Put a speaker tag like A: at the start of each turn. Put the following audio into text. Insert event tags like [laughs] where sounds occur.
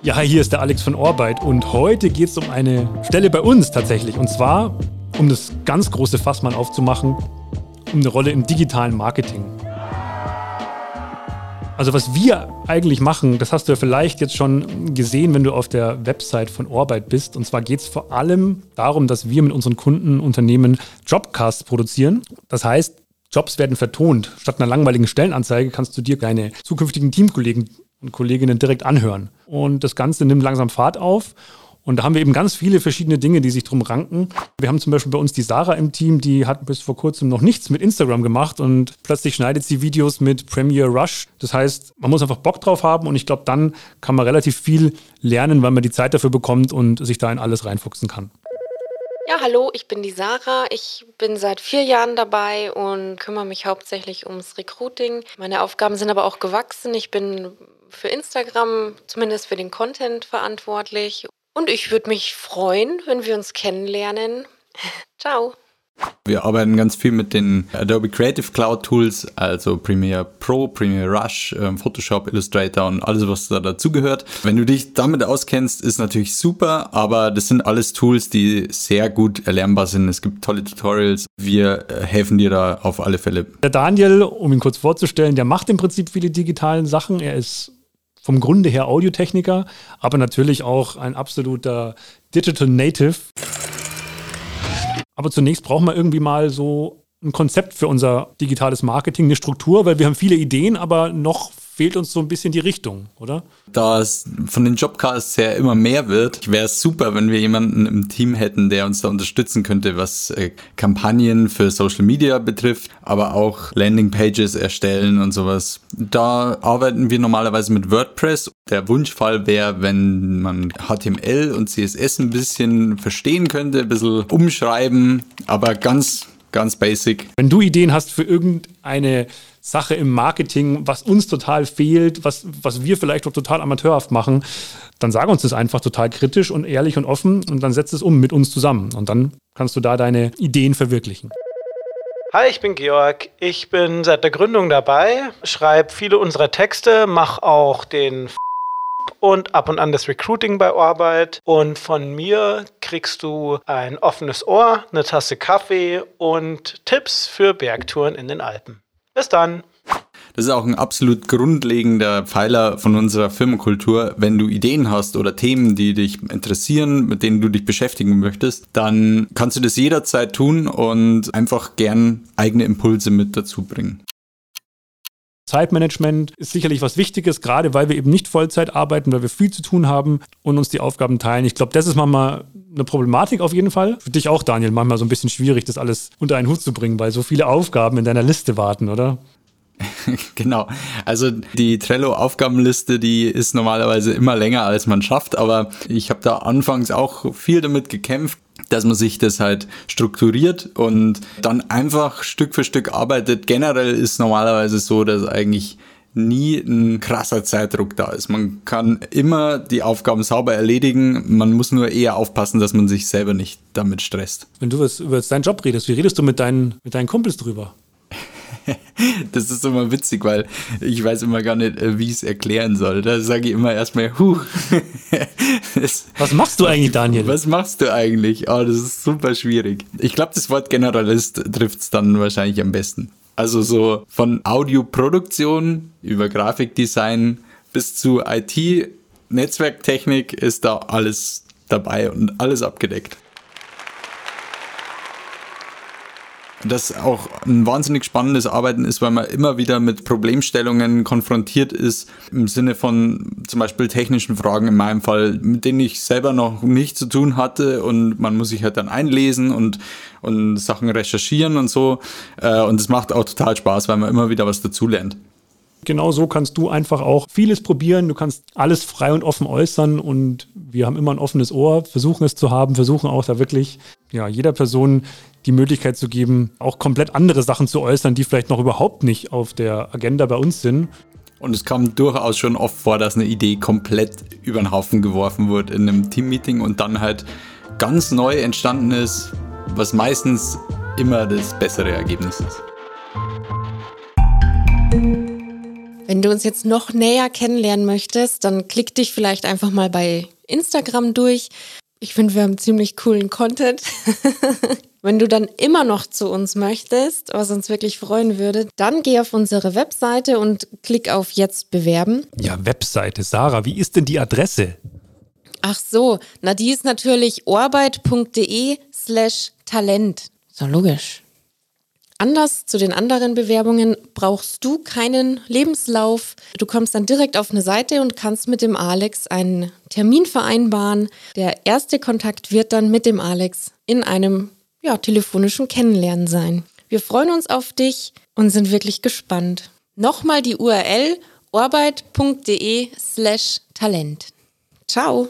A: Ja, hi, hier ist der Alex von Orbeit und heute geht es um eine Stelle bei uns tatsächlich. Und zwar, um das ganz große Fass mal aufzumachen, um eine Rolle im digitalen Marketing. Also was wir eigentlich machen, das hast du ja vielleicht jetzt schon gesehen, wenn du auf der Website von Orbeit bist. Und zwar geht es vor allem darum, dass wir mit unseren Kunden Unternehmen Jobcasts produzieren. Das heißt, Jobs werden vertont. Statt einer langweiligen Stellenanzeige kannst du dir deine zukünftigen Teamkollegen und Kolleginnen direkt anhören. Und das Ganze nimmt langsam Fahrt auf. Und da haben wir eben ganz viele verschiedene Dinge, die sich drum ranken. Wir haben zum Beispiel bei uns die Sarah im Team, die hat bis vor kurzem noch nichts mit Instagram gemacht und plötzlich schneidet sie Videos mit Premiere Rush. Das heißt, man muss einfach Bock drauf haben und ich glaube, dann kann man relativ viel lernen, weil man die Zeit dafür bekommt und sich da in alles reinfuchsen kann.
B: Ja, hallo, ich bin die Sarah. Ich bin seit vier Jahren dabei und kümmere mich hauptsächlich ums Recruiting. Meine Aufgaben sind aber auch gewachsen. Ich bin für Instagram, zumindest für den Content verantwortlich. Und ich würde mich freuen, wenn wir uns kennenlernen. [laughs] Ciao.
C: Wir arbeiten ganz viel mit den Adobe Creative Cloud Tools, also Premiere Pro, Premiere Rush, ähm, Photoshop, Illustrator und alles, was da dazugehört. Wenn du dich damit auskennst, ist natürlich super, aber das sind alles Tools, die sehr gut erlernbar sind. Es gibt tolle Tutorials. Wir äh, helfen dir da auf alle Fälle.
A: Der Daniel, um ihn kurz vorzustellen, der macht im Prinzip viele digitalen Sachen. Er ist vom Grunde her Audiotechniker, aber natürlich auch ein absoluter Digital Native. Aber zunächst brauchen wir irgendwie mal so ein Konzept für unser digitales Marketing, eine Struktur, weil wir haben viele Ideen, aber noch fehlt uns so ein bisschen die Richtung, oder?
C: Da es von den Jobcasts her immer mehr wird, wäre es super, wenn wir jemanden im Team hätten, der uns da unterstützen könnte, was äh, Kampagnen für Social Media betrifft, aber auch Landingpages erstellen und sowas. Da arbeiten wir normalerweise mit WordPress. Der Wunschfall wäre, wenn man HTML und CSS ein bisschen verstehen könnte, ein bisschen umschreiben, aber ganz ganz basic.
A: Wenn du Ideen hast für irgendeine Sache im Marketing, was uns total fehlt, was, was wir vielleicht auch total amateurhaft machen, dann sag uns das einfach total kritisch und ehrlich und offen und dann setz es um mit uns zusammen und dann kannst du da deine Ideen verwirklichen.
D: Hi, ich bin Georg. Ich bin seit der Gründung dabei, schreibe viele unserer Texte, mache auch den und ab und an das Recruiting bei Arbeit. Und von mir kriegst du ein offenes Ohr, eine Tasse Kaffee und Tipps für Bergtouren in den Alpen. Bis dann.
C: Das ist auch ein absolut grundlegender Pfeiler von unserer Firmenkultur. Wenn du Ideen hast oder Themen, die dich interessieren, mit denen du dich beschäftigen möchtest, dann kannst du das jederzeit tun und einfach gern eigene Impulse mit dazu bringen.
A: Zeitmanagement ist sicherlich was Wichtiges, gerade weil wir eben nicht Vollzeit arbeiten, weil wir viel zu tun haben und uns die Aufgaben teilen. Ich glaube, das ist manchmal eine Problematik auf jeden Fall. Für dich auch, Daniel, manchmal so ein bisschen schwierig, das alles unter einen Hut zu bringen, weil so viele Aufgaben in deiner Liste warten, oder? [laughs]
C: genau. Also die Trello-Aufgabenliste, die ist normalerweise immer länger, als man schafft, aber ich habe da anfangs auch viel damit gekämpft, dass man sich das halt strukturiert und dann einfach Stück für Stück arbeitet. Generell ist normalerweise so, dass eigentlich nie ein krasser Zeitdruck da ist. Man kann immer die Aufgaben sauber erledigen. Man muss nur eher aufpassen, dass man sich selber nicht damit stresst.
A: Wenn du über deinen Job redest, wie redest du mit deinen, mit deinen Kumpels drüber? [laughs]
C: das ist immer witzig, weil ich weiß immer gar nicht, äh, wie ich es erklären soll. Da sage ich immer erstmal, huh. [laughs]
A: was machst du eigentlich, Daniel?
C: Was machst du eigentlich? Oh, das ist super schwierig. Ich glaube, das Wort Generalist trifft es dann wahrscheinlich am besten. Also so von Audioproduktion über Grafikdesign bis zu IT, Netzwerktechnik ist da alles dabei und alles abgedeckt. Das auch ein wahnsinnig spannendes Arbeiten ist, weil man immer wieder mit Problemstellungen konfrontiert ist, im Sinne von zum Beispiel technischen Fragen in meinem Fall, mit denen ich selber noch nicht zu tun hatte und man muss sich halt dann einlesen und, und Sachen recherchieren und so. Äh, und es macht auch total Spaß, weil man immer wieder was dazulernt.
A: Genau so kannst du einfach auch vieles probieren. Du kannst alles frei und offen äußern und wir haben immer ein offenes Ohr, versuchen es zu haben, versuchen auch da wirklich ja, jeder Person die Möglichkeit zu geben, auch komplett andere Sachen zu äußern, die vielleicht noch überhaupt nicht auf der Agenda bei uns sind.
C: Und es kam durchaus schon oft vor, dass eine Idee komplett über den Haufen geworfen wurde in einem Teammeeting und dann halt ganz neu entstanden ist, was meistens immer das bessere Ergebnis ist.
B: Wenn du uns jetzt noch näher kennenlernen möchtest, dann klick dich vielleicht einfach mal bei Instagram durch. Ich finde, wir haben ziemlich coolen Content. [laughs] Wenn du dann immer noch zu uns möchtest, was uns wirklich freuen würde, dann geh auf unsere Webseite und klick auf Jetzt bewerben.
A: Ja, Webseite. Sarah, wie ist denn die Adresse?
B: Ach so, na die ist natürlich orbeit.de slash Talent. So logisch. Anders zu den anderen Bewerbungen brauchst du keinen Lebenslauf. Du kommst dann direkt auf eine Seite und kannst mit dem Alex einen Termin vereinbaren. Der erste Kontakt wird dann mit dem Alex in einem ja, telefonischen Kennenlernen sein. Wir freuen uns auf dich und sind wirklich gespannt. Nochmal die URL orbeit.de slash Talent. Ciao.